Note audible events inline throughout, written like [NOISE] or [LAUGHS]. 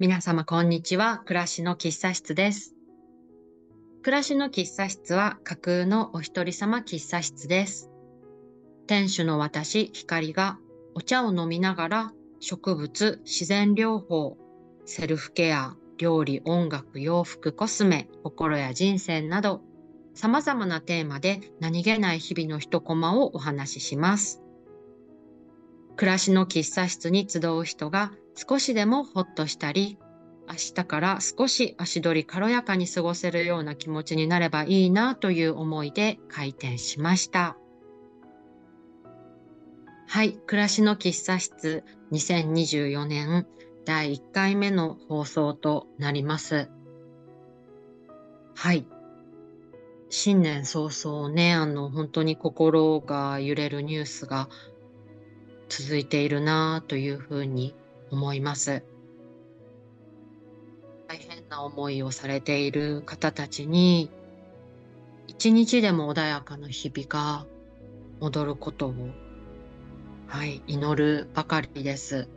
皆様こんにちは。暮らしの喫茶室です。暮らしの喫茶室は架空のお一人様喫茶室です。店主の私、光がお茶を飲みながら植物、自然療法、セルフケア、料理、音楽、洋服、コスメ、心や人生など様々なテーマで何気ない日々の一コマをお話しします。暮らしの喫茶室に集う人が少しでもほっとしたり、明日から少し足取り軽やかに過ごせるような気持ちになればいいなという思いで開店しました。はい、暮らしの喫茶室2024年第1回目の放送となります。はい。新年早々ね、あの、本当に心が揺れるニュースが続いているなというふうに思います。大変な思いをされている方たちに、一日でも穏やかな日々が戻ることを、はい、祈るばかりです。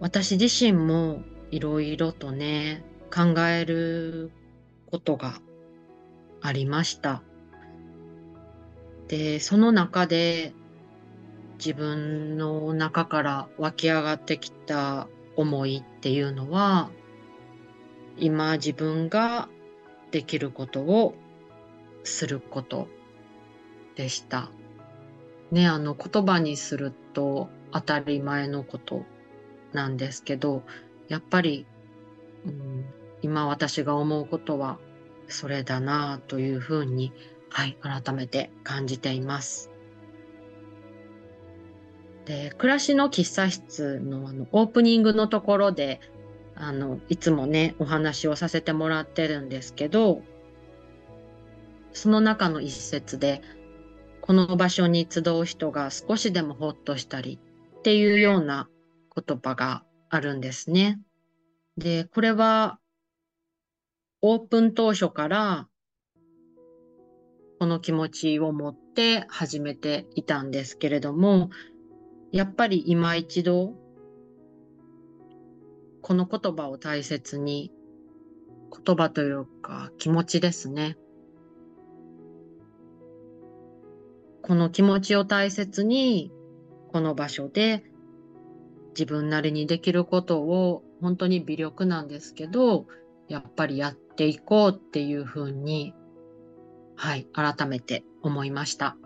私自身もいろいろとね、考えることがありました。で、その中で自分の中から湧き上がってきた思いっていうのは、今自分ができることをすることでした。ね、あの言葉にすると当たり前のことなんですけど、やっぱり、うん、今私が思うことはそれだなというふうに、はい、改めて感じています。で、暮らしの喫茶室のあのオープニングのところで、あの、いつもね、お話をさせてもらってるんですけど、その中の一節で、この場所に集う人が少しでもほっとしたりっていうような言葉があるんですね。で、これはオープン当初からこの気持ちを持って始めていたんですけれども、やっぱり今一度この言葉を大切に言葉というか気持ちですね。この気持ちを大切にこの場所で自分なりにできることを本当に微力なんですけどやっぱりやっていこうっていうふうに、はい、改めて思いました。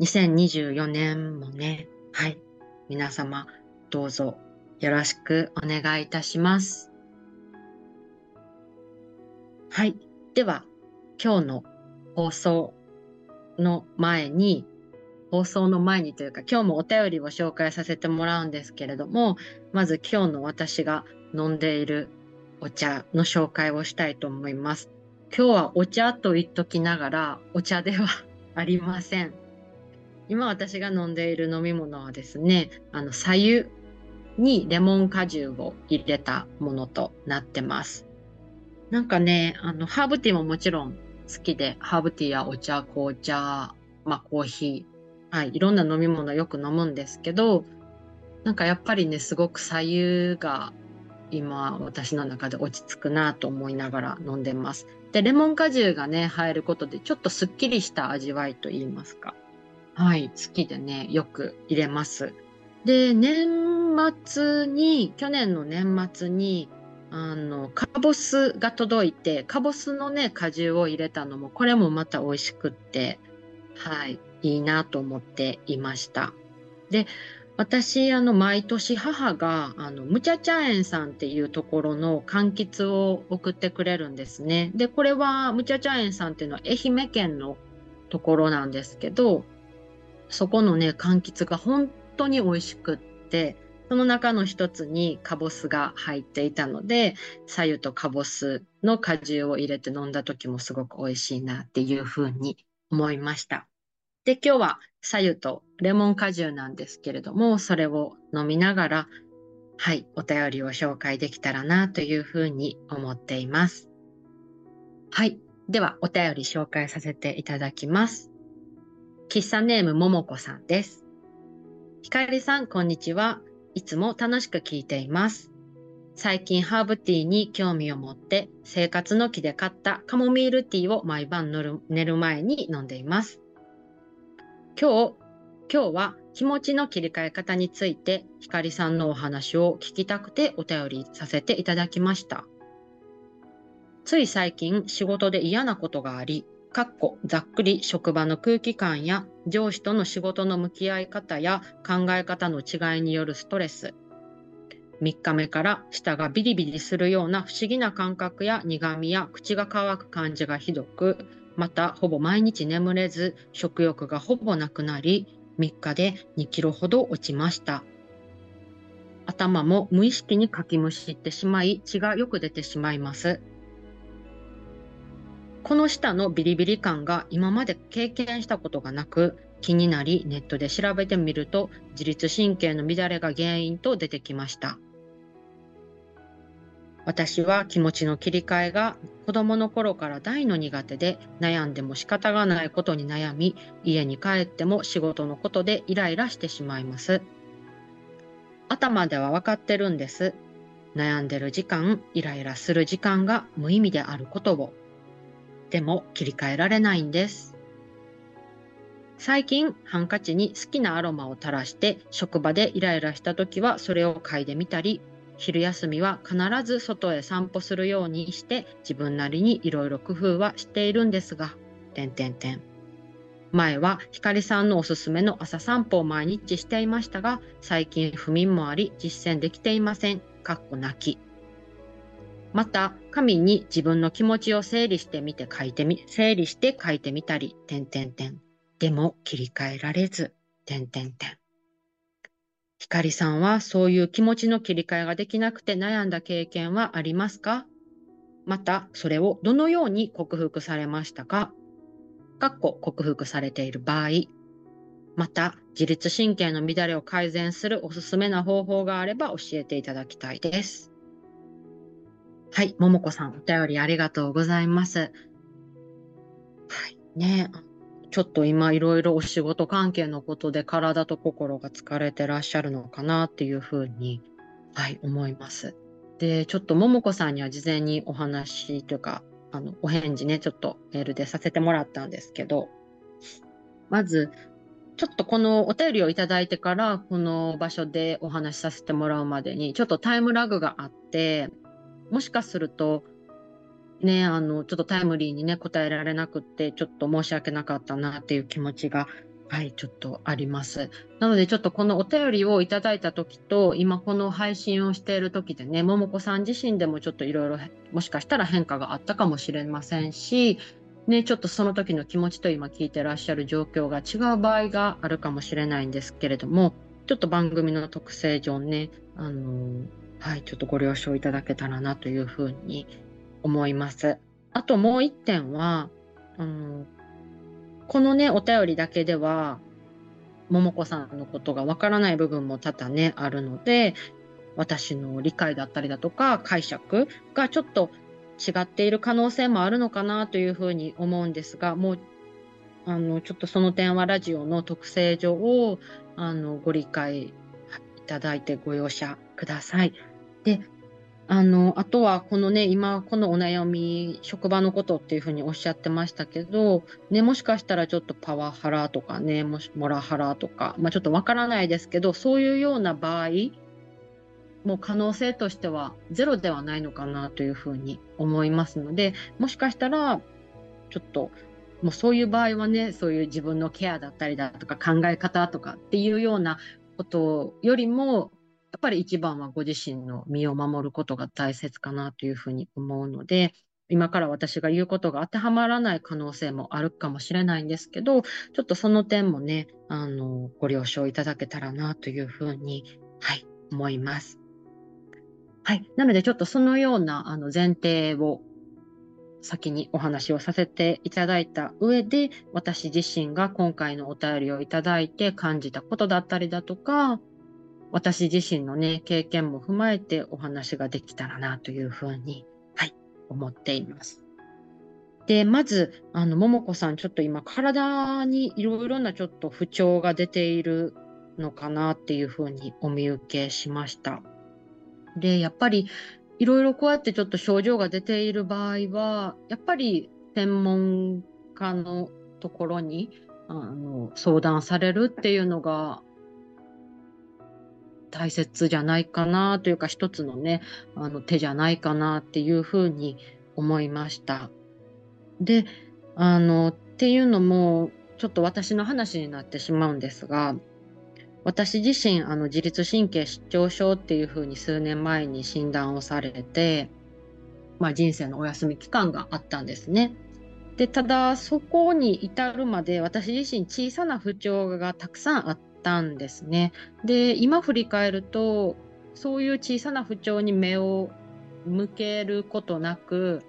2024年もね、はい、皆様どうぞよろしくお願いいたします。はい、では今日の放送の前に、放送の前にというか今日もお便りを紹介させてもらうんですけれども、まず今日の私が飲んでいるお茶の紹介をしたいと思います。今日はお茶と言っときながらお茶ではありません。今私が飲んでいる飲み物はですね、あの、左右にレモン果汁を入れたものとなってます。なんかね、あの、ハーブティーももちろん好きで、ハーブティーやお茶、紅茶、まあコーヒー、はい、いろんな飲み物よく飲むんですけど、なんかやっぱりね、すごく左右が今私の中で落ち着くなと思いながら飲んでます。で、レモン果汁がね、入ることでちょっとすっきりした味わいと言いますか。はい、好きでね、よく入れます。で、年末に、去年の年末に、あの、カボスが届いて、カボスのね、果汁を入れたのも、これもまた美味しくって、はい、いいなと思っていました。で、私、あの、毎年母が、あの、むちゃ茶園さんっていうところの柑橘を送ってくれるんですね。で、これは、むちゃ茶園さんっていうのは愛媛県のところなんですけど、そこのね、柑橘が本当に美味しくって、その中の一つにカボスが入っていたので、左右とカボスの果汁を入れて飲んだ時もすごく美味しいなっていうふうに思いました。で、今日は左右とレモン果汁なんですけれども、それを飲みながら、はい、お便りを紹介できたらなというふうに思っています。はい。では、お便り紹介させていただきます。喫茶ネームももこさんです。ひかりさん、こんにちは。いつも楽しく聞いています。最近ハーブティーに興味を持って生活の木で買ったカモミールティーを毎晩寝る前に飲んでいます。今日、今日は気持ちの切り替え方についてひかりさんのお話を聞きたくてお便りさせていただきました。つい最近仕事で嫌なことがあり、かっこざっくり職場の空気感や上司との仕事の向き合い方や考え方の違いによるストレス、3日目から舌がビリビリするような不思議な感覚や苦味や口が乾く感じがひどく、またほぼ毎日眠れず食欲がほぼなくなり、3日で2キロほど落ちました。頭も無意識にかきむしってしまい血がよく出てしまいます。この舌のビリビリ感が今まで経験したことがなく気になりネットで調べてみると自律神経の乱れが原因と出てきました。私は気持ちの切り替えが子供の頃から大の苦手で悩んでも仕方がないことに悩み家に帰っても仕事のことでイライラしてしまいます。頭では分かってるんです。悩んでる時間、イライラする時間が無意味であることを。でも切り替えられないんです。最近ハンカチに好きなアロマを垂らして職場でイライラした時はそれを嗅いでみたり昼休みは必ず外へ散歩するようにして自分なりにいろいろ工夫はしているんですが、点点点。前は光さんのおすすめの朝散歩を毎日していましたが、最近不眠もあり実践できていません。かっこ泣き。また、紙に自分の気持ちを整理してみて書いてみ、整理して書いてみたり、点点点。でも切り替えられず、点点点。ひかりさんはそういう気持ちの切り替えができなくて悩んだ経験はありますか？また、それをどのように克服されましたか？かっこ克服されている場合。また、自律神経の乱れを改善するおすすめな方法があれば教えていただきたいです。はい、ももこさん、お便りありがとうございます。はい、ねちょっと今いろいろお仕事関係のことで体と心が疲れてらっしゃるのかなっていうふうに、はい、思います。で、ちょっとももこさんには事前にお話というか、あの、お返事ね、ちょっとメールでさせてもらったんですけど、まず、ちょっとこのお便りをいただいてから、この場所でお話しさせてもらうまでに、ちょっとタイムラグがあって、もしかすると、ね、あの、ちょっとタイムリーにね、答えられなくって、ちょっと申し訳なかったなっていう気持ちが、はい、ちょっとあります。なので、ちょっとこのお便りをいただいた時と、今この配信をしている時でね、ももこさん自身でもちょっといろいろ、もしかしたら変化があったかもしれませんし、ね、ちょっとその時の気持ちと今聞いてらっしゃる状況が違う場合があるかもしれないんですけれども、ちょっと番組の特性上ね、あのはい、ちょっとご了承いただけたらなというふうに思います。あともう一点は、うん、このね、お便りだけでは、桃子さんのことがわからない部分も多々ね、あるので、私の理解だったりだとか解釈がちょっと違っている可能性もあるのかなというふうに思うんですが、もう、あの、ちょっとその点はラジオの特性上を、あの、ご理解いただいてご容赦ください。で、あの、あとはこのね、今このお悩み、職場のことっていうふうにおっしゃってましたけど、ね、もしかしたらちょっとパワハラとかね、もしモラハラとか、まあちょっとわからないですけど、そういうような場合、もう可能性としてはゼロではないのかなというふうに思いますので、もしかしたら、ちょっと、もうそういう場合はね、そういう自分のケアだったりだとか考え方とかっていうようなことよりも、やっぱり一番はご自身の身を守ることが大切かなというふうに思うので、今から私が言うことが当てはまらない可能性もあるかもしれないんですけど、ちょっとその点もね、あの、ご了承いただけたらなというふうに、はい、思います。はい。なので、ちょっとそのようなあの前提を先にお話をさせていただいた上で、私自身が今回のお便りをいただいて感じたことだったりだとか、私自身のね、経験も踏まえてお話ができたらなというふうに、はい、思っています。で、まず、あの、ももこさん、ちょっと今、体にいろいろなちょっと不調が出ているのかなっていうふうにお見受けしました。で、やっぱりいろいろこうやってちょっと症状が出ている場合は、やっぱり専門家のところにあの相談されるっていうのが大切じゃないかなというか一つのねあの手じゃないかなっていうふうに思いました。であのっていうのもちょっと私の話になってしまうんですが私自身あの自律神経失調症っていうふうに数年前に診断をされて、まあ、人生のお休み期間があったんですね。でただそこに至るまで私自身小さな不調がたくさんあったんですね。で今振り返るとそういう小さな不調に目を向けることなく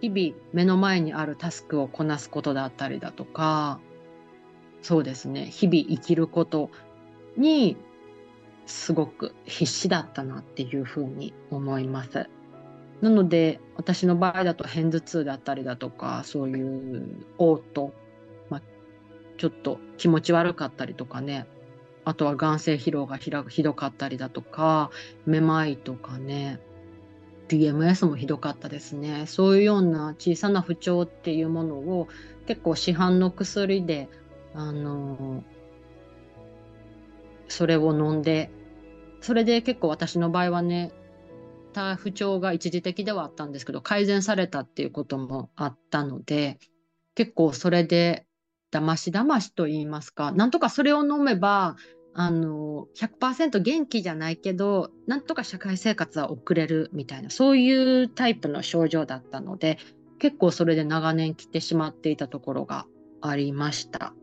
日々目の前にあるタスクをこなすことだったりだとかそうですね日々生きることにすごく必死だったなっていうふうに思います。なので私の場合だと片頭痛だったりだとかそういう嘔吐、ちょっと気持ち悪かったりとかね。あとは眼性疲労がひどかったりだとかめまいとかね。PMS もひどかったですね。そういうような小さな不調っていうものを結構市販の薬であのそれを飲んでそれで結構私の場合はねた不調が一時的ではあったんですけど改善されたっていうこともあったので結構それでだましだましと言いますかなんとかそれを飲めばあの100%元気じゃないけどなんとか社会生活は送れるみたいなそういうタイプの症状だったので結構それで長年来てしまっていたところがありました。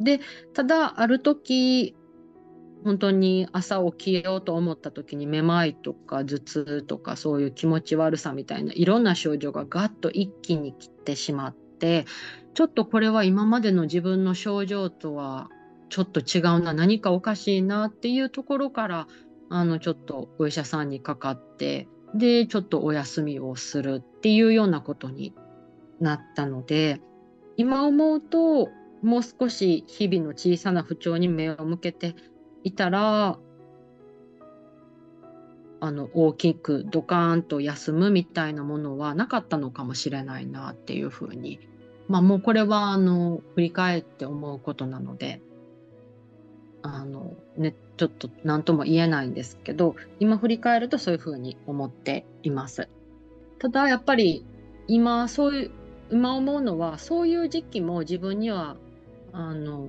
でただある時本当に朝起きようと思った時にめまいとか頭痛とかそういう気持ち悪さみたいないろんな症状がガッと一気に来てしまってちょっとこれは今までの自分の症状とはちょっと違うな何かおかしいなっていうところからあのちょっとお医者さんにかかってでちょっとお休みをするっていうようなことになったので今思うともう少し日々の小さな不調に目を向けていたらあの大きくドカーンと休むみたいなものはなかったのかもしれないなっていうふうにまあもうこれはあの振り返って思うことなのであのねちょっと何とも言えないんですけど今振り返るとそういうふうに思っています。ただやっぱり今そういう今思うのはそういう時期も自分にはあの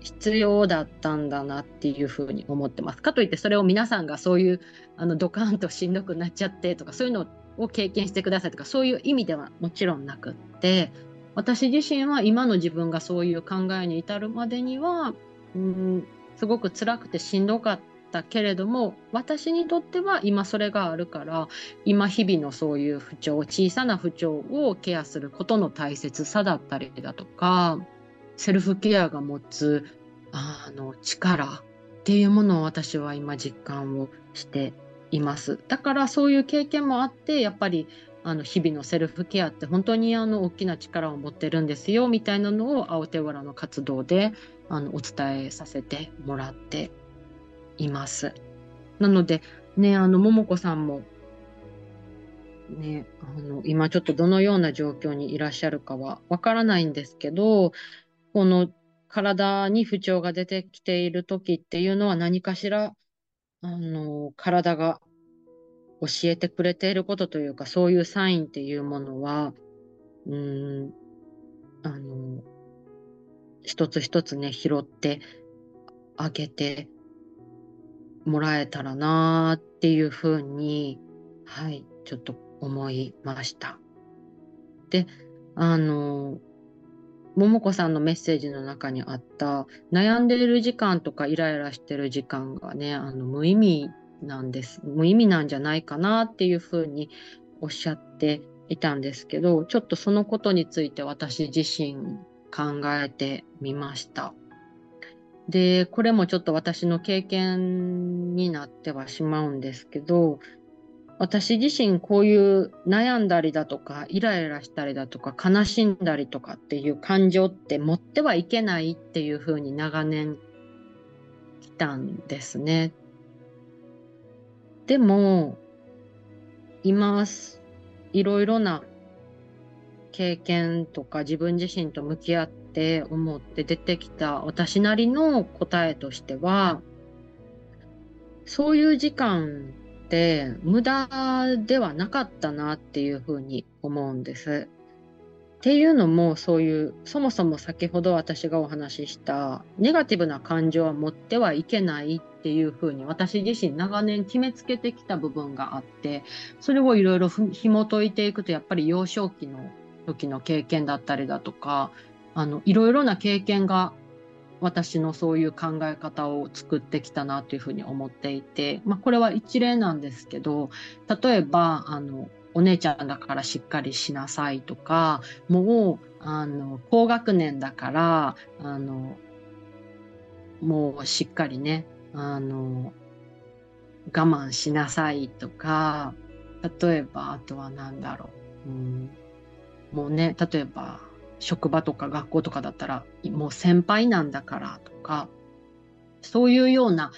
必要だったんだなっていうふうに思ってます。かといってそれを皆さんがそういうあのドカンとしんどくなっちゃってとかそういうのを経験してくださいとかそういう意味ではもちろんなくって私自身は今の自分がそういう考えに至るまでにはうんすごく辛くてしんどかったけれども私にとっては今それがあるから今日々のそういう不調小さな不調をケアすることの大切さだったりだとかセルフケアが持つあの力っていうものを私は今実感をしています。だからそういう経験もあってやっぱりあの日々のセルフケアって本当にあの大きな力を持ってるんですよみたいなのを青手原の活動であのお伝えさせてもらっています。なのでねあの桃子さんもね、あの今ちょっとどのような状況にいらっしゃるかはわからないんですけどこの体に不調が出てきている時っていうのは何かしら、あの、体が教えてくれていることというか、そういうサインっていうものは、うん、あの、一つ一つね、拾ってあげてもらえたらなっていうふうに、はい、ちょっと思いました。で、あの、桃子さんのメッセージの中にあった悩んでいる時間とかイライラしてる時間がねあの無意味なんです無意味なんじゃないかなっていうふうにおっしゃっていたんですけどちょっとそのことについて私自身考えてみました。でこれもちょっと私の経験になってはしまうんですけど私自身こういう悩んだりだとかイライラしたりだとか悲しんだりとかっていう感情って持ってはいけないっていうふうに長年来たんですね。でも、います、いろいろな経験とか自分自身と向き合って思って出てきた私なりの答えとしては、そういう時間って無駄ではなかったなっていうふうに思うんです。っていうのもそういうそもそも先ほど私がお話ししたネガティブな感情は持ってはいけないっていうふうに私自身長年決めつけてきた部分があってそれをいろいろ紐解いていくとやっぱり幼少期の時の経験だったりだとかあのいろいろな経験が私のそういう考え方を作ってきたなというふうに思っていて、まあ、これは一例なんですけど例えばあのお姉ちゃんだからしっかりしなさいとかもうあの高学年だからあのもうしっかりねあの我慢しなさいとか例えばあとは何だろう、うん、もうね例えば職場とか学校とかだったらもう先輩なんだからとかそういうような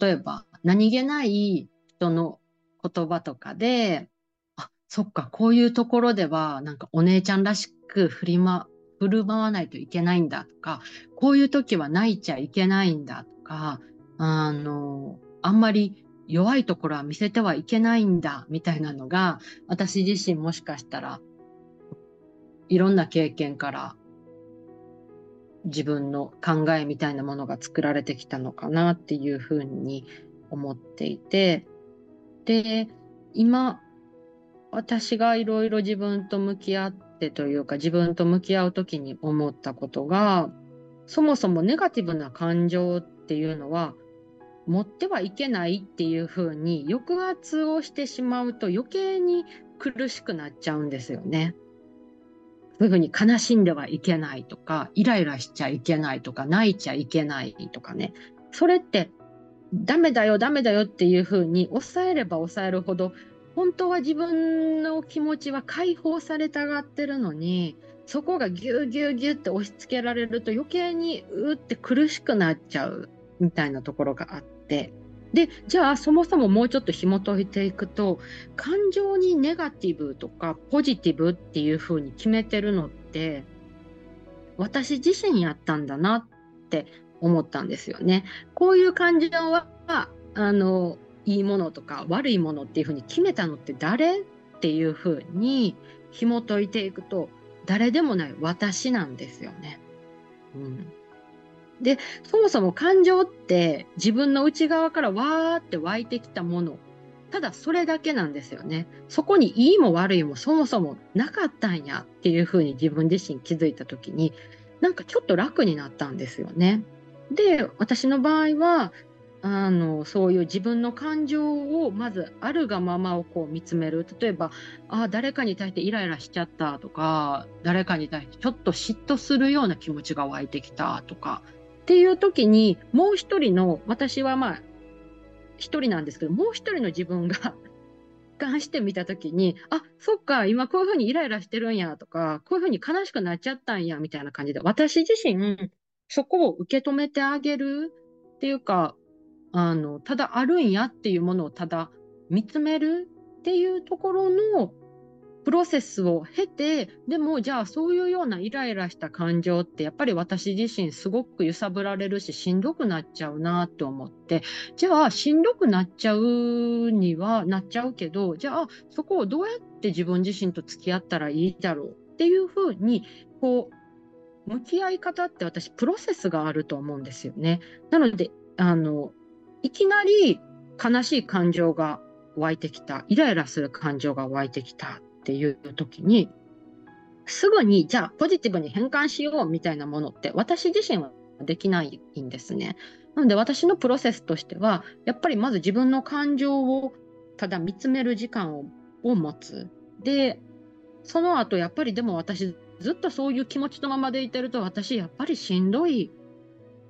例えば何気ない人の言葉とかでそっか、こういうところでは、なんかお姉ちゃんらしく振りま、振る舞わないといけないんだとか、こういう時は泣いちゃいけないんだとか、あの、あんまり弱いところは見せてはいけないんだみたいなのが、私自身もしかしたら、いろんな経験から自分の考えみたいなものが作られてきたのかなっていうふうに思っていて、で、今、私がいろいろ自分と向き合ってというか自分と向き合う時に思ったことがそもそもネガティブな感情っていうのは持ってはいけないっていうふうに抑圧をしてしまうと余計に苦しくなっちゃうんですよね。そういうふうに悲しんではいけないとかイライラしちゃいけないとか泣いちゃいけないとかねそれってダメだよダメだよっていうふうに抑えれば抑えるほど本当は自分の気持ちは解放されたがってるのにそこがギューギューギューって押し付けられると余計にうって苦しくなっちゃうみたいなところがあってでじゃあそもそももうちょっと紐解いていくと感情にネガティブとかポジティブっていう風に決めてるのって私自身やったんだなって思ったんですよね。こういう感情はあのいいものとか悪いものっていうふうに決めたのって誰っていうふうに紐解いていくと誰でもない私なんですよね。うん、でそもそも感情って自分の内側からわーって湧いてきたものただそれだけなんですよね。そこにいいも悪いもそもそもなかったんやっていうふうに自分自身気づいた時になんかちょっと楽になったんですよね。で私の場合はあのそういう自分の感情をまずあるがままをこう見つめる。例えばあ誰かに対してイライラしちゃったとか誰かに対してちょっと嫉妬するような気持ちが湧いてきたとかっていう時にもう一人の私はまあ一人なんですけどもう一人の自分が [LAUGHS] 俯してみた時にあそっか今こういうふうにイライラしてるんやとかこういうふうに悲しくなっちゃったんやみたいな感じで私自身そこを受け止めてあげるっていうかあのただあるんやっていうものをただ見つめるっていうところのプロセスを経てでもじゃあそういうようなイライラした感情ってやっぱり私自身すごく揺さぶられるししんどくなっちゃうなって思ってじゃあしんどくなっちゃうにはなっちゃうけどじゃあそこをどうやって自分自身と付き合ったらいいだろうっていうふうにこう向き合い方って私プロセスがあると思うんですよね。なのであのいきなり悲しい感情が湧いてきた、イライラする感情が湧いてきたっていう時に、すぐにじゃあポジティブに変換しようみたいなものって私自身はできないんですね。なので私のプロセスとしては、やっぱりまず自分の感情をただ見つめる時間を持つ。で、その後やっぱりでも私ずっとそういう気持ちのままでいてると私やっぱりしんどい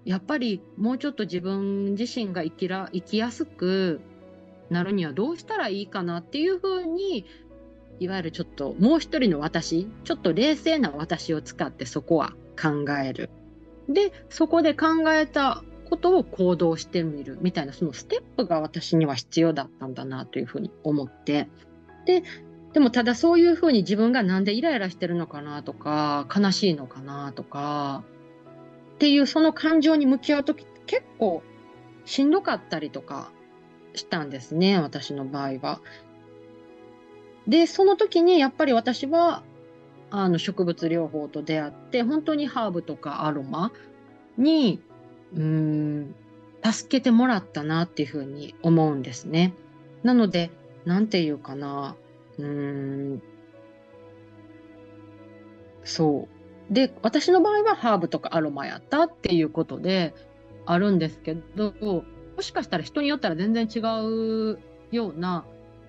やっぱりもうちょっと自分自身が生きら生きやすくなるにはどうしたらいいかなっていうふうにいわゆるちょっともう一人の私ちょっと冷静な私を使ってそこは考える。でそこで考えたことを行動してみるみたいな、そのステップが私には必要だったんだなというふうに思って。で、でもただそういうふうに自分がなんでイライラしてるのかなとか、悲しいのかなとか、っていうその感情に向き合うとき結構しんどかったりとかしたんですね、私の場合は。で、その時にやっぱり私はあの植物療法と出会って、本当にハーブとかアロマに、うん、助けてもらったなっていうふうに思うんですね。なので、なんていうかな、うん、そう。で、私の場合はハーブとかアロマやったっていうことであるんですけど、もしかしたら人によったら全然違うような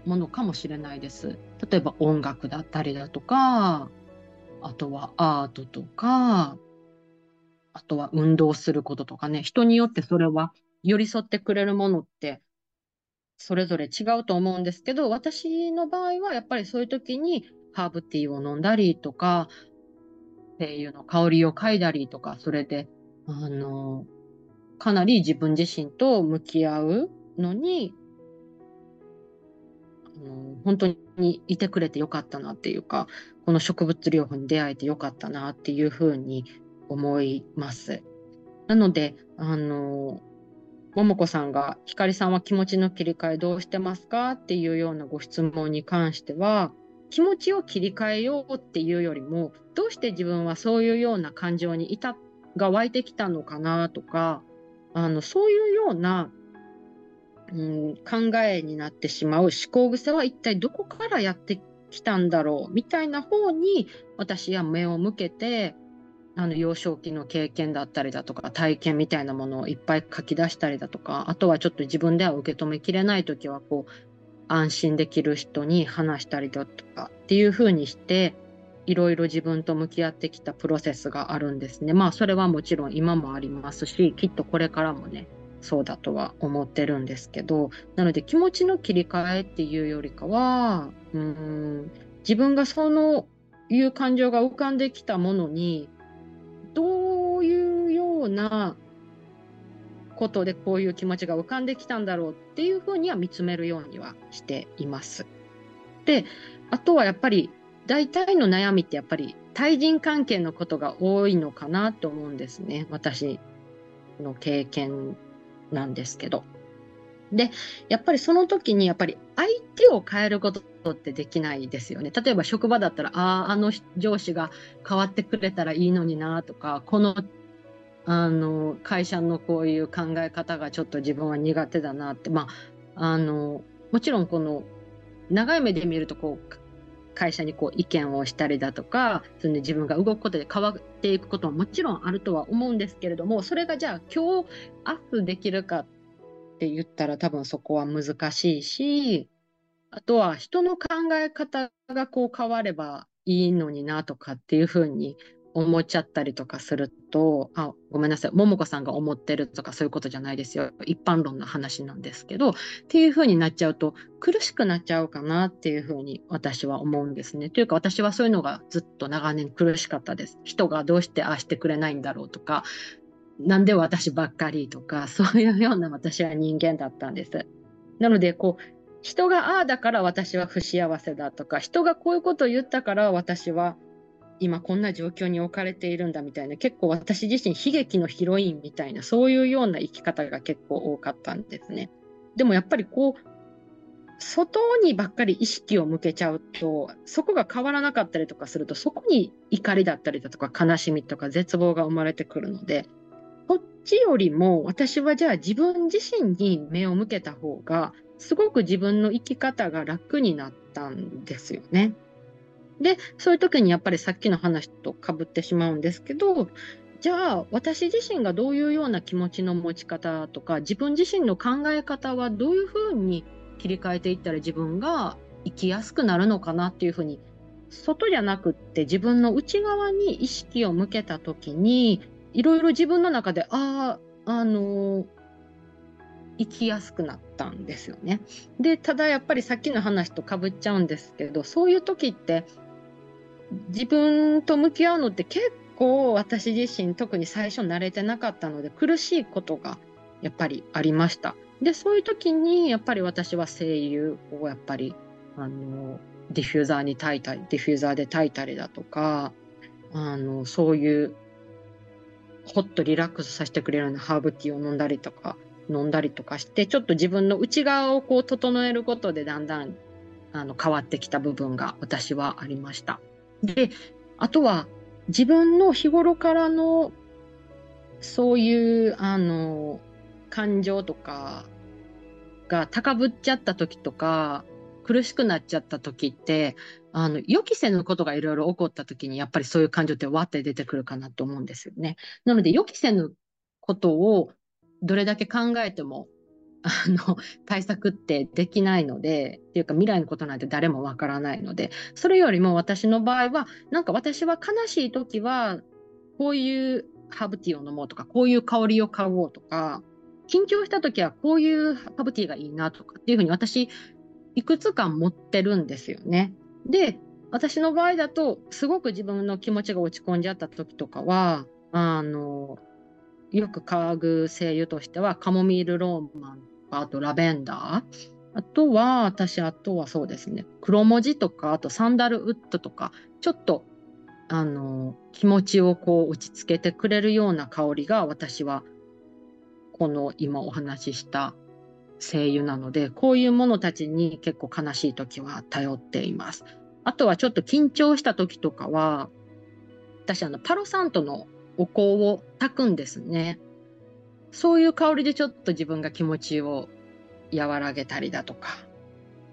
ものかもしれないです。例えば音楽だったりだとか、あとはアートとか、あとは運動することとかね、人によってそれは寄り添ってくれるものってそれぞれ違うと思うんですけど、私の場合はやっぱりそういう時にハーブティーを飲んだりとか、っていうの香りを嗅いだりとか、それで、あの、かなり自分自身と向き合うのに、あの本当にいてくれてよかったなっていうか、この植物療法に出会えてよかったなっていうふうに思います。なので、あの、ももこさんが、ひかりさんは気持ちの切り替えどうしてますかっていうようなご質問に関しては、気持ちを切り替えようっていうよりも、どうして自分はそういうような感情にいた、が湧いてきたのかなとか、あの、そういうような、うん、考えになってしまう思考癖は一体どこからやってきたんだろうみたいな方に私は目を向けてあの幼少期の経験だったりだとか体験みたいなものをいっぱい書き出したりだとかあとはちょっと自分では受け止めきれない時はこう安心できる人に話したりだとかっていうふうにしていろいろ自分と向き合ってきたプロセスがあるんですね。まあそれはもちろん今もありますしきっとこれからもねそうだとは思ってるんですけどなので気持ちの切り替えっていうよりかはうん自分がそのいう感情が浮かんできたものにどういうようなことでこういう気持ちが浮かんできたんだろうっていうふうには見つめるようにはしています。で、あとはやっぱり大体の悩みってやっぱり対人関係のことが多いのかなと思うんですね。私の経験なんですけど。で、やっぱりその時にやっぱり相手を変えることってできないですよね。例えば職場だったら、ああ、あの上司が変わってくれたらいいのになとか、このあの会社のこういう考え方がちょっと自分は苦手だなって、まあ、あのもちろんこの長い目で見るとこう会社にこう意見をしたりだとかそれで自分が動くことで変わっていくことももちろんあるとは思うんですけれどもそれがじゃあ今日アップできるかって言ったら多分そこは難しいしあとは人の考え方がこう変わればいいのになとかっていうふうに思っちゃったりとかすると、あ、ごめんなさい、桃子さんが思ってるとかそういうことじゃないですよ。一般論の話なんですけど、っていうふうになっちゃうと苦しくなっちゃうかなっていうふうに私は思うんですね。というか私はそういうのがずっと長年苦しかったです。人がどうしてああしてくれないんだろうとか、なんで私ばっかりとか、[LAUGHS] そういうような私は人間だったんです。なので、こう、人がああだから私は不幸せだとか、人がこういうことを言ったから私は今こんな状況に置かれているんだみたいな、結構私自身悲劇のヒロインみたいな、そういうような生き方が結構多かったんですね。でもやっぱりこう、外にばっかり意識を向けちゃうと、そこが変わらなかったりとかすると、そこに怒りだったりだとか悲しみとか絶望が生まれてくるので、こっちよりも私はじゃあ自分自身に目を向けた方がすごく自分の生き方が楽になったんですよね。で、そういう時にやっぱりさっきの話とかぶってしまうんですけど、じゃあ私自身がどういうような気持ちの持ち方とか、自分自身の考え方はどういうふうに切り替えていったら自分が生きやすくなるのかなっていうふうに、外じゃなくって自分の内側に意識を向けた時に、いろいろ自分の中で、ああ、あのー生きやすくなったんですよね。でただやっぱりさっきの話とかぶっちゃうんですけどそういう時って自分と向き合うのって結構私自身特に最初慣れてなかったので苦しいことがやっぱりありました。で、そういう時に、やっぱり私は精油をやっぱり、あの、ディフューザーに焚いたり、ディフューザーで焚いたりだとか、あの、そういう、ほっとリラックスさせてくれるようなハーブティーを飲んだりとか、飲んだりとかして、ちょっと自分の内側をこう整えることでだんだんあの変わってきた部分が私はありました。で、あとは自分の日頃からのそういうあの感情とかが高ぶっちゃった時とか苦しくなっちゃった時ってあの予期せぬことがいろいろ起こった時にやっぱりそういう感情ってわって出てくるかなと思うんですよね。なので予期せぬことをどれだけ考えてもあの [LAUGHS] 対策ってできないのでっていうか未来のことなんて誰もわからないのでそれよりも私の場合はなんか私は悲しい時はこういうハーブティーを飲もうとかこういう香りを買おうとか緊張した時はこういうハーブティーがいいなとかっていうふうに私いくつか持ってるんですよね。で私の場合だとすごく自分の気持ちが落ち込んじゃった時とかはあのよく嗅ぐ精油としてはカモミールローマンかあとラベンダーあとは私あとはそうですね黒文字とかあとサンダルウッドとかちょっとあの気持ちをこう落ち着けてくれるような香りが私はこの今お話しした精油なのでこういうものたちに結構悲しい時は頼っています。あとはちょっと緊張した時とかは私あのパロサントのお香を炊くんですね。そういう香りでちょっと自分が気持ちを和らげたりだとか。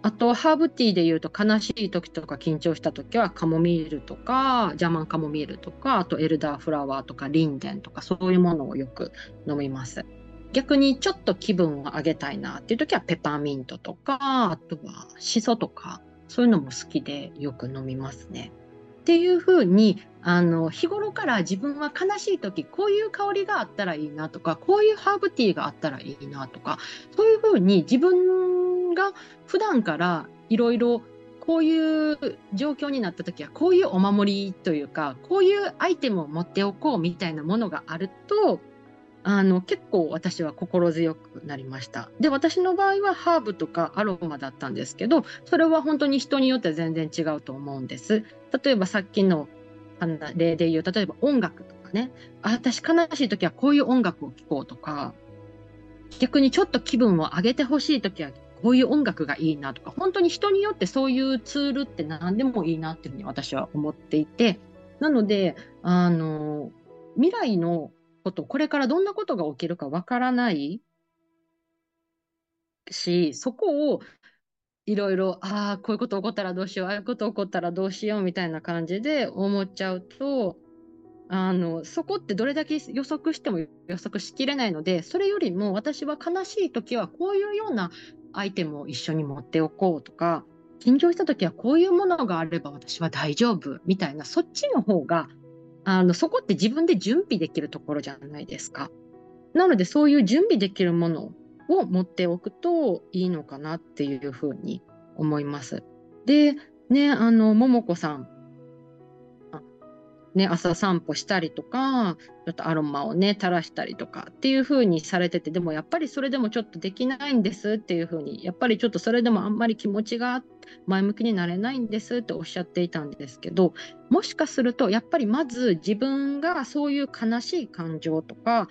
あと、ハーブティーで言うと悲しい時とか緊張した時はカモミールとか、ジャマンカモミールとか、あとエルダーフラワーとかリンデンとかそういうものをよく飲みます。逆にちょっと気分を上げたいなっていう時はペパーミントとか、あとはシソとか、そういうのも好きでよく飲みますね。っていうふうにあの日頃から自分は悲しい時こういう香りがあったらいいなとかこういうハーブティーがあったらいいなとかそういうふうに自分が普段からいろいろこういう状況になった時はこういうお守りというかこういうアイテムを持っておこうみたいなものがあるとあの結構私は心強くなりました。で私の場合はハーブとかアロマだったんですけどそれは本当に人によって全然違うと思うんです。例えばさっきのの例で言う例えば音楽とかね。私悲しい時はこういう音楽を聴こうとか。逆にちょっと気分を上げてほしい時はこういう音楽がいいなとか。本当に人によってそういうツールって何でもいいなっていうふうに私は思っていて。なのであの未来のこと、これからどんなことが起きるかわからないし、そこをいろいろ、ああ、こういうこと起こったらどうしよう、ああいうこと起こったらどうしようみたいな感じで思っちゃうと、あのそこってどれだけ予測しても予測しきれないのでそれよりも私は悲しい時はこういうようなアイテムを一緒に持っておこうとか緊張した時はこういうものがあれば私は大丈夫みたいなそっちの方があの、そこって自分で準備できるところじゃないですか。なので、そういう準備できるものを持っておくといいのかなっていうふうに思います。で、ね、あの、ももこさん、ね、朝散歩したりとか、ちょっとアロマをね、垂らしたりとかっていう風にされてて、でもやっぱりそれでもちょっとできないんですっていう風に、やっぱりちょっとそれでもあんまり気持ちが前向きになれないんですっておっしゃっていたんですけど、もしかするとやっぱりまず自分がそういう悲しい感情とか、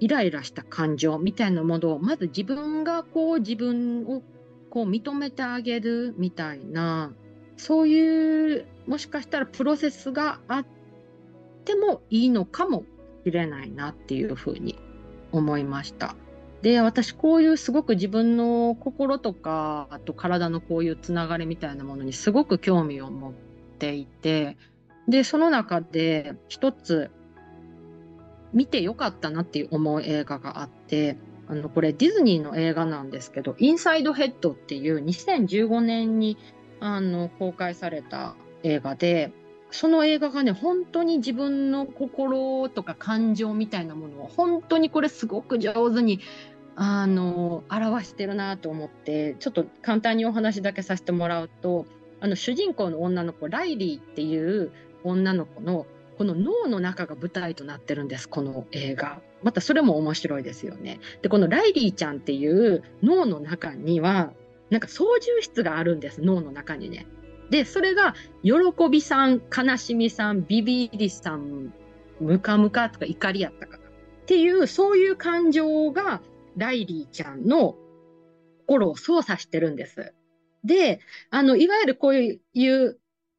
イライラした感情みたいなものをまず自分がこう自分をこう認めてあげるみたいなそういうもしかしたらプロセスがあってもいいのかもしれないなっていうふうに思いました。で私こういうすごく自分の心とかあと体のこういうつながりみたいなものにすごく興味を持っていてでその中で一つ見てよかったなっていう思う映画があってあのこれディズニーの映画なんですけど「インサイドヘッド」っていう2015年にあの公開された映画でその映画がね、本当に自分の心とか感情みたいなものを本当にこれすごく上手にあの表してるなと思ってちょっと簡単にお話だけさせてもらうとあの主人公の女の子ライリーっていう女の子のこの脳の中が舞台となってるんですこの映画。またそれも面白いですよね。で、このライリーちゃんっていう脳の中には、なんか操縦室があるんです、脳の中にね。で、それが、喜びさん、悲しみさん、ビビりさん、ムカムカとか怒りやったかな。っていう、そういう感情が、ライリーちゃんの心を操作してるんです。で、あの、いわゆるこういう、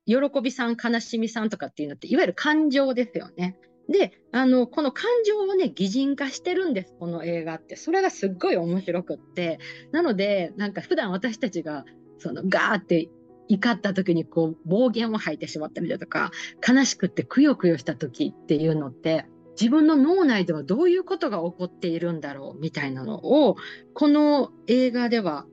喜びさん、悲しみさんとかっていうのって、いわゆる感情ですよね。で、あの、この感情をね、擬人化してるんです、この映画って。それがすっごい面白くって。なので、なんか普段私たちが、そのガーって怒った時にこう暴言を吐いてしまったりだとか、悲しくってくよくよした時っていうのって、自分の脳内ではどういうことが起こっているんだろうみたいなのを、この映画では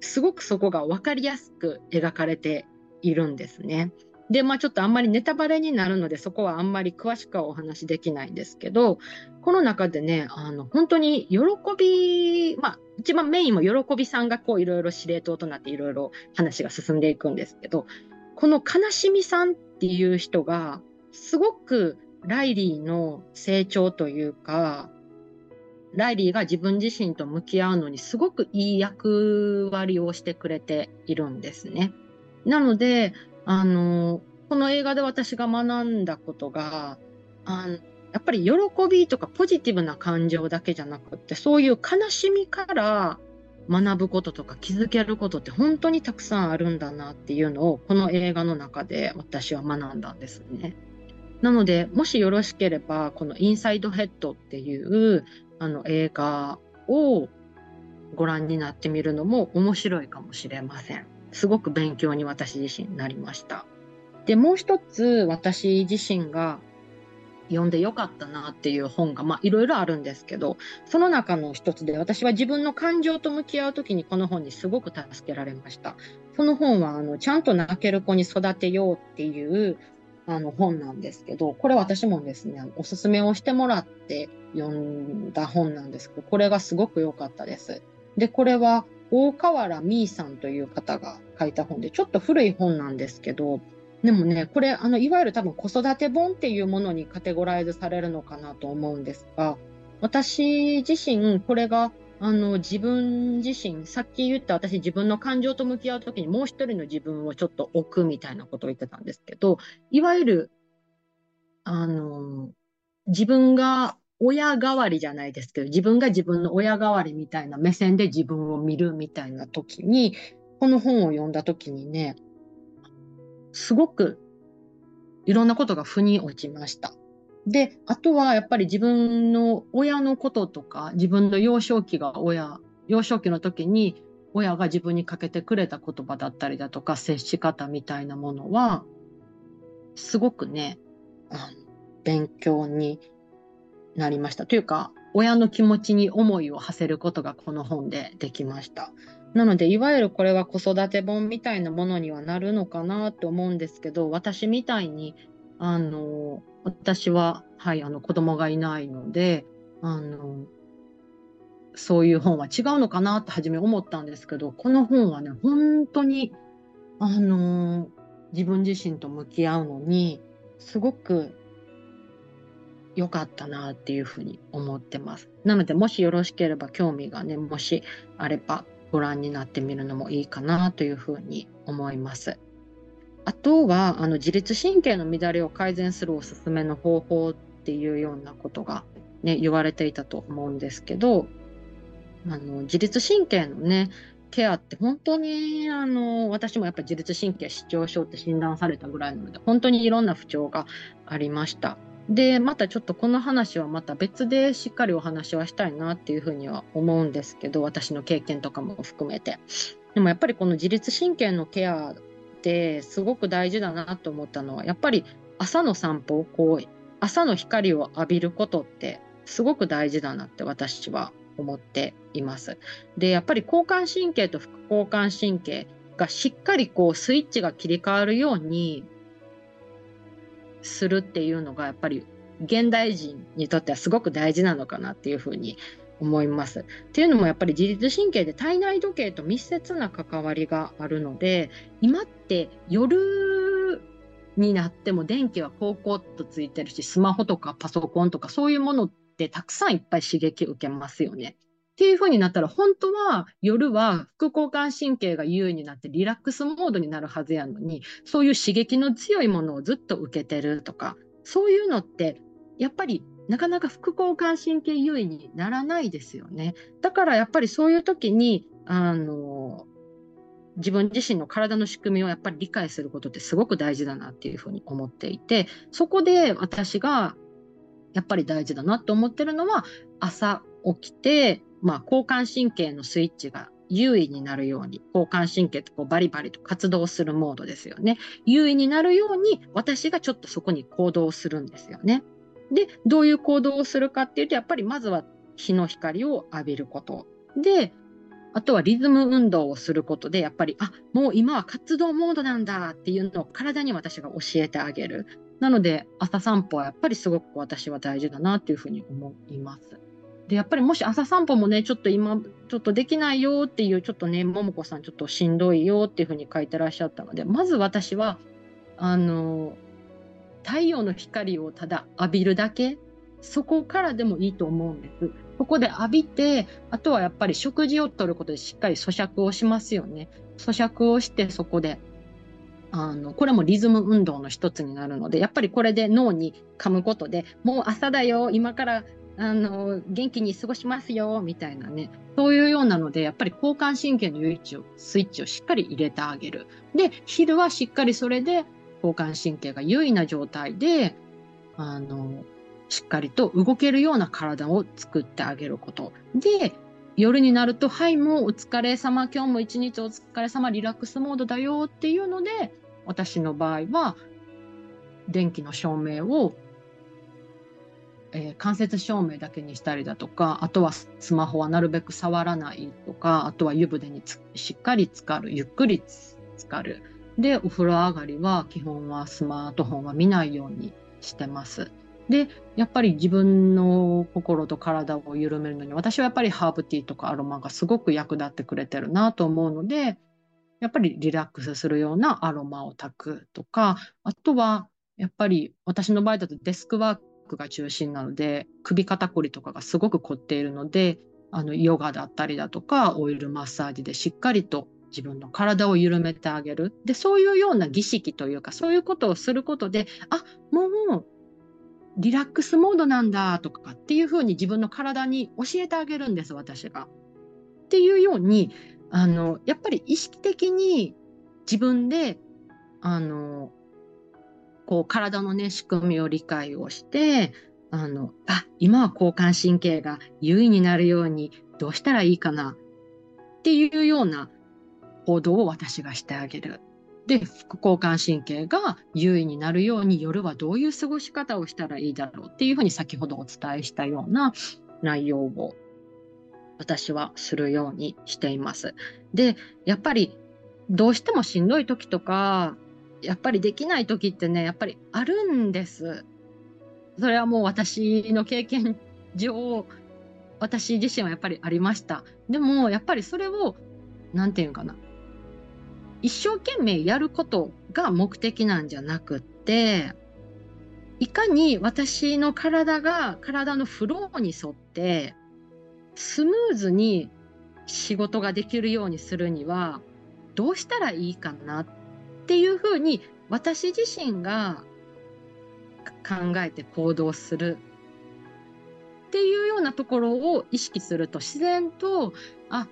すごくそこが分かりやすく描かれているんですね。で、まあちょっとあんまりネタバレになるので、そこはあんまり詳しくはお話しできないんですけど、この中でね、あの、本当に喜び、まあ一番メインも喜びさんがこういろいろ司令塔となっていろいろ話が進んでいくんですけど、この悲しみさんっていう人が、すごくライリーの成長というか、ライリーが自分自身と向き合うのにすごくいい役割をしてくれているんですね。なので、あの、この映画で私が学んだことが、あのやっぱり喜びとかポジティブな感情だけじゃなくって、そういう悲しみから学ぶこととか気づけることって本当にたくさんあるんだなっていうのを、この映画の中で私は学んだんですね。なので、もしよろしければ、このインサイドヘッドっていうあの映画をご覧になってみるのも面白いかもしれません。すごく勉強に私自身なりました。で、もう一つ私自身が読んでよかったなっていう本が、まあいろいろあるんですけど、その中の一つで私は自分の感情と向き合う時にこの本にすごく助けられました。その本は、あの、ちゃんと泣ける子に育てようっていうあの本なんですけど、これ私もですね、おすすめをしてもらって読んだ本なんですけど、これがすごく良かったです。で、これは大河原美さんという方が書いた本で、ちょっと古い本なんですけど、でもね、これ、あの、いわゆる多分子育て本っていうものにカテゴライズされるのかなと思うんですが、私自身、これが、あの、自分自身、さっき言った私自分の感情と向き合うときにもう一人の自分をちょっと置くみたいなことを言ってたんですけど、いわゆる、あの、自分が親代わりじゃないですけど、自分が自分の親代わりみたいな目線で自分を見るみたいな時に、この本を読んだ時にね、すごくいろんなことが腑に落ちました。で、あとはやっぱり自分の親のこととか、自分の幼少期が親、幼少期の時に親が自分にかけてくれた言葉だったりだとか、接し方みたいなものは、すごくね、あの勉強になりました。というか、親の気持ちに思いを馳せることがこの本でできました。なので、いわゆるこれは子育て本みたいなものにはなるのかなと思うんですけど、私みたいに、あの、私は、はい、あの、子供がいないので、あの、そういう本は違うのかなって初め思ったんですけど、この本はね、本当に、あの、自分自身と向き合うのに、すごく良かったなっていうふうに思ってます。なので、もしよろしければ興味がね、もしあればご覧になってみるのもいいかなというふうに思います。あとは、あの自律神経の乱れを改善するおすすめの方法っていうようなことがね、言われていたと思うんですけど、あの自律神経のね、ケアって本当にあの私もやっぱり自律神経失調症って診断されたぐらいなので本当にいろんな不調がありました。で、またちょっとこの話はまた別でしっかりお話はしたいなっていうふうには思うんですけど、私の経験とかも含めて。でもやっぱりこの自律神経のケアってすごく大事だなと思ったのは、やっぱり朝の散歩、こう、朝の光を浴びることってすごく大事だなって私は思っています。で、やっぱり交感神経と副交感神経がしっかりこうスイッチが切り替わるようにするっていうのがやっぱり現代人にとってはすごく大事なのかなっていうふうに思います。っていうのもやっぱり自律神経で体内時計と密接な関わりがあるので今って夜になっても電気はこうこうとついてるしスマホとかパソコンとかそういうものってたくさんいっぱい刺激受けますよね。っていう風になったら、本当は夜は副交感神経が優位になってリラックスモードになるはずやのに、そういう刺激の強いものをずっと受けてるとか、そういうのって、やっぱりなかなか副交感神経優位にならないですよね。だからやっぱりそういう時に、あの、自分自身の体の仕組みをやっぱり理解することってすごく大事だなっていうふうに思っていて、そこで私がやっぱり大事だなと思ってるのは、朝起きて、まあ、交感神経のスイッチが優位になるように、交感神経とこうバリバリと活動するモードですよね。優位になるように、私がちょっとそこに行動するんですよね。で、どういう行動をするかっていうと、やっぱりまずは日の光を浴びること。で、あとはリズム運動をすることで、やっぱり、あ、もう今は活動モードなんだっていうのを体に私が教えてあげる。なので、朝散歩はやっぱりすごく私は大事だなっていうふうに思います。で、やっぱりもし朝散歩もね、ちょっと今、ちょっとできないよっていう、ちょっとね、ももこさんちょっとしんどいよっていうふうに書いてらっしゃったので、まず私は、あの、太陽の光をただ浴びるだけ、そこからでもいいと思うんです。ここで浴びて、あとはやっぱり食事をとることでしっかり咀嚼をしますよね。咀嚼をしてそこで、あの、これもリズム運動の一つになるので、やっぱりこれで脳に噛むことで、もう朝だよ、今からあの、元気に過ごしますよ、みたいなね。そういうようなので、やっぱり交感神経の唯一を、スイッチをしっかり入れてあげる。で、昼はしっかりそれで、交感神経が優位な状態で、あの、しっかりと動けるような体を作ってあげること。で、夜になると、はい、もうお疲れ様、今日も一日お疲れ様、リラックスモードだよっていうので、私の場合は、電気の照明をえー、間接照明だけにしたりだとか、あとはスマホはなるべく触らないとか、あとは湯船にしっかり浸かる、ゆっくり浸かる。で、お風呂上がりは基本はスマートフォンは見ないようにしてます。で、やっぱり自分の心と体を緩めるのに、私はやっぱりハーブティーとかアロマがすごく役立ってくれてるなと思うので、やっぱりリラックスするようなアロマを炊くとか、あとはやっぱり私の場合だとデスクワーククが中心なので首肩こりとかがすごく凝っているのであのヨガだったりだとかオイルマッサージでしっかりと自分の体を緩めてあげるでそういうような儀式というかそういうことをすることであもうリラックスモードなんだとかっていうふうに自分の体に教えてあげるんです私が。っていうようにあのやっぱり意識的に自分であのこう体のね、仕組みを理解をして、あの、あ、今は交感神経が優位になるようにどうしたらいいかなっていうような行動を私がしてあげる。で、副交感神経が優位になるように夜はどういう過ごし方をしたらいいだろうっていうふうに先ほどお伝えしたような内容を私はするようにしています。で、やっぱりどうしてもしんどい時とか、やっぱりできない時ってね、やっぱりあるんです。それはもう私の経験上、私自身はやっぱりありました。でも、やっぱりそれを、なんていうかな。一生懸命やることが目的なんじゃなくって、いかに私の体が体のフローに沿ってスムーズに仕事ができるようにするにはどうしたらいいかなっっていうふうに私自身が考えて行動するっていうようなところを意識すると自然とあ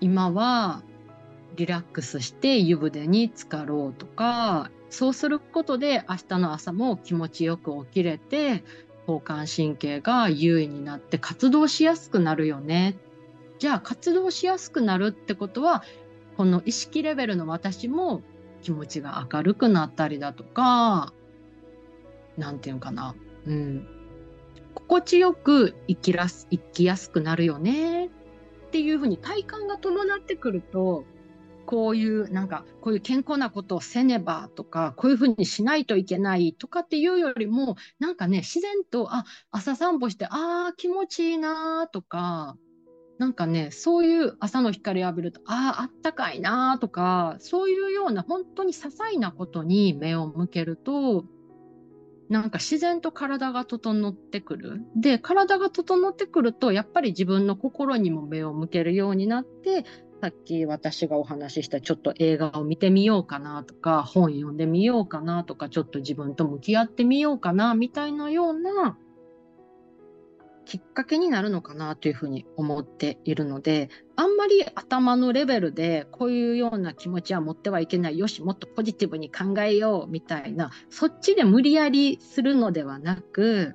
今はリラックスして湯船に浸かろうとかそうすることで明日の朝も気持ちよく起きれて交感神経が優位になって活動しやすくなるよね。じゃあ活動しやすくなるってことはこの意識レベルの私も気持ちが明るくなったりだとか、なんていうかな、うん、心地よく生きらす生きやすくなるよね。っていうふうに体感が伴ってくると、こういう、なんか、こういう健康なことをせねばとか、こういうふうにしないといけないとかっていうよりも、なんかね、自然と、あ、朝散歩して、ああ、気持ちいいなとか、なんかね、そういう朝の光を浴びると、ああ、あったかいなとか、そういうような本当に些細なことに目を向けると、なんか自然と体が整ってくる。で、体が整ってくると、やっぱり自分の心にも目を向けるようになって、さっき私がお話ししたちょっと映画を見てみようかなとか、本読んでみようかなとか、ちょっと自分と向き合ってみようかなみたいなようなきっかけになるのかなというふうに思っているので、あんまり頭のレベルでこういうような気持ちは持ってはいけない、よし、もっとポジティブに考えようみたいな、そっちで無理やりするのではなく、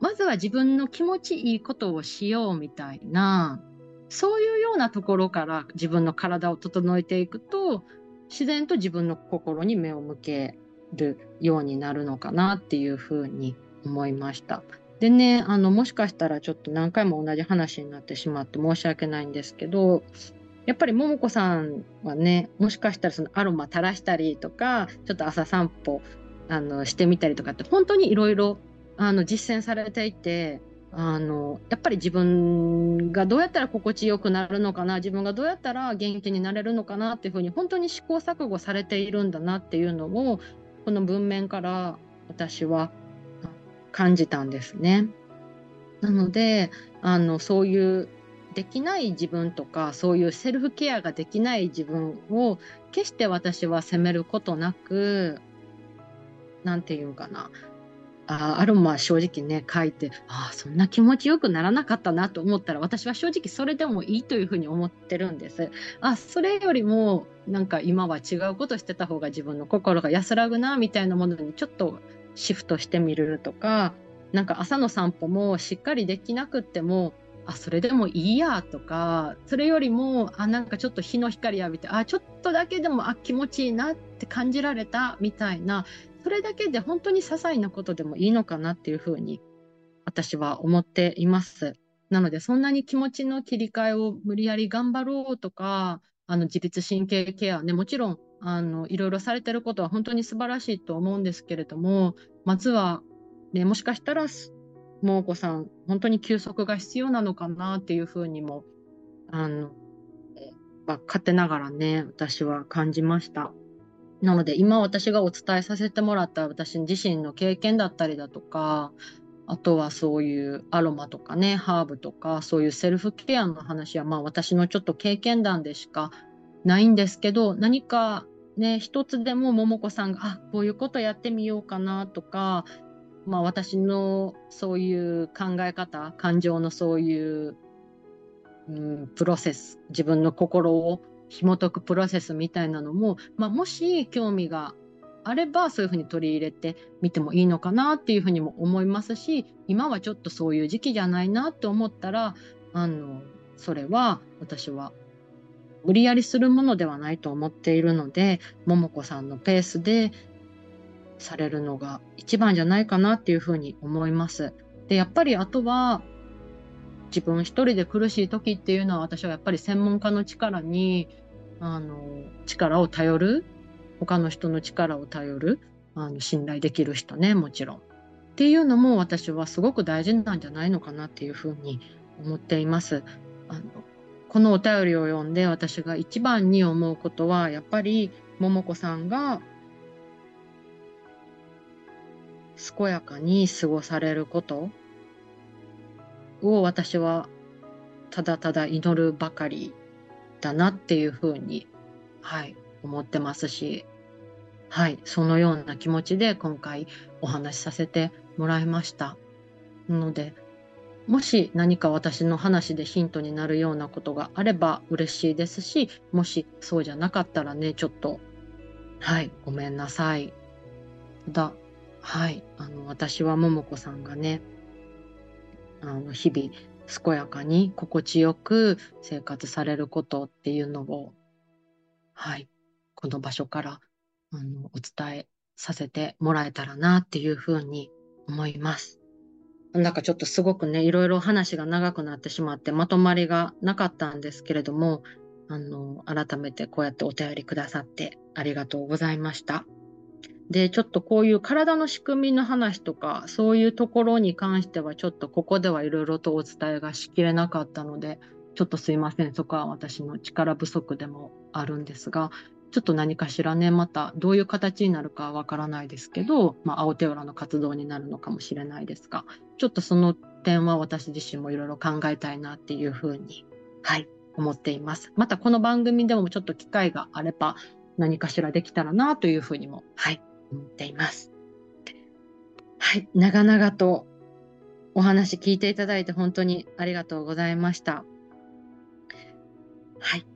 まずは自分の気持ちいいことをしようみたいな、そういうようなところから自分の体を整えていくと、自然と自分の心に目を向けるようになるのかなっていうふうに思いました。でね、あの、もしかしたらちょっと何回も同じ話になってしまって申し訳ないんですけど、やっぱり桃子さんはね、もしかしたらそのアロマ垂らしたりとか、ちょっと朝散歩あのしてみたりとかって、本当にいろいろ実践されていて、あのやっぱり自分がどうやったら心地よくなるのかな自分がどうやったら元気になれるのかなっていうふうに本当に試行錯誤されているんだなっていうのをこの文面から私は感じたんですね。なのであのそういうできない自分とかそういうセルフケアができない自分を決して私は責めることなく何て言うかなあアロマ正直ね書いてああそんな気持ちよくならなかったなと思ったら私は正直それでもいいというふうに思ってるんです。あそれよりもなんか今は違うことしてた方が自分の心が安らぐなみたいなものにちょっとシフトしてみるとか、なんか朝の散歩もしっかりできなくっても、あ、それでもいいやとか、それよりも、あ、なんかちょっと日の光浴びて、あ、ちょっとだけでも、あ、気持ちいいなって感じられたみたいな、それだけで本当に些細なことでもいいのかなっていうふうに私は思っています。なので、そんなに気持ちの切り替えを無理やり頑張ろうとか、あの自律神経ケアね、もちろんあのいろいろされてることは本当に素晴らしいと思うんですけれどもまずは、ね、もしかしたら桃子さん本当に休息が必要なのかなっていうふうにもあの、ま、勝手ながらね私は感じました。なので今私がお伝えさせてもらった私自身の経験だったりだとかあとはそういうアロマとかねハーブとかそういうセルフケアの話はまあ私のちょっと経験談でしかないんですけど何かね、一つでも桃子さんが、あ、こういうことやってみようかなとか、まあ私のそういう考え方、感情のそういう、うん、プロセス、自分の心を紐解くプロセスみたいなのも、まあもし興味があればそういうふうに取り入れてみてもいいのかなっていうふうにも思いますし、今はちょっとそういう時期じゃないなって思ったら、あの、それは私は無理やりするものではないと思っているので、桃子さんのペースでされるのが一番じゃないかなっていうふうに思います。で、やっぱりあとは、自分一人で苦しい時っていうのは私はやっぱり専門家の力に、あの、力を頼る、他の人の力を頼る、あの、信頼できる人ね、もちろん。っていうのも私はすごく大事なんじゃないのかなっていうふうに思っています。あのこのお便りを読んで私が一番に思うことは、やっぱり桃子さんが健やかに過ごされることを私はただただ祈るばかりだなっていうふうに、はい、思ってますし、はい、そのような気持ちで今回お話しさせてもらいました。ので、もし何か私の話でヒントになるようなことがあれば嬉しいですし、もしそうじゃなかったらね、ちょっと、はい、ごめんなさい。だ、はい、あの、私は桃子さんがね、あの、日々、健やかに心地よく生活されることっていうのを、はい、この場所からあのお伝えさせてもらえたらなっていうふうに思います。なんかちょっとすごくね、いろいろ話が長くなってしまって、まとまりがなかったんですけれども、あの、改めてこうやってお便りくださってありがとうございました。で、ちょっとこういう体の仕組みの話とか、そういうところに関しては、ちょっとここではいろいろとお伝えがしきれなかったので、ちょっとすいません。そこは私の力不足でもあるんですが、ちょっと何かしらね、またどういう形になるかわからないですけど、まあ、青手浦の活動になるのかもしれないですが、ちょっとその点は私自身もいろいろ考えたいなっていうふうに、はい、思っています。またこの番組でもちょっと機会があれば何かしらできたらなというふうにも、はい、思っています。はい、長々とお話聞いていただいて本当にありがとうございました。はい。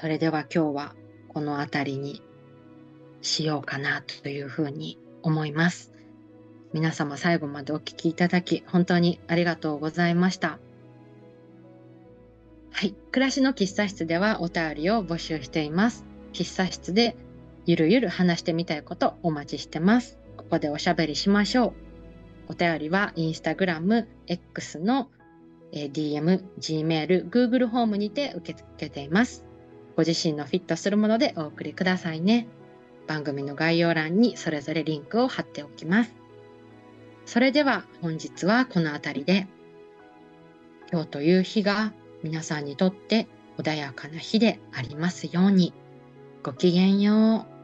それでは今日はこの辺りにしようかなというふうに思います。皆様最後までお聴きいただき本当にありがとうございました。はい。暮らしの喫茶室ではお便りを募集しています。喫茶室でゆるゆる話してみたいことお待ちしてます。ここでおしゃべりしましょう。お便りはインスタグラム、X の DM、Gmail、Google ホームにて受け付けています。ご自身のフィットするものでお送りくださいね。番組の概要欄にそれぞれリンクを貼っておきます。それでは本日はこの辺りで、今日という日が皆さんにとって穏やかな日でありますように。ごきげんよう。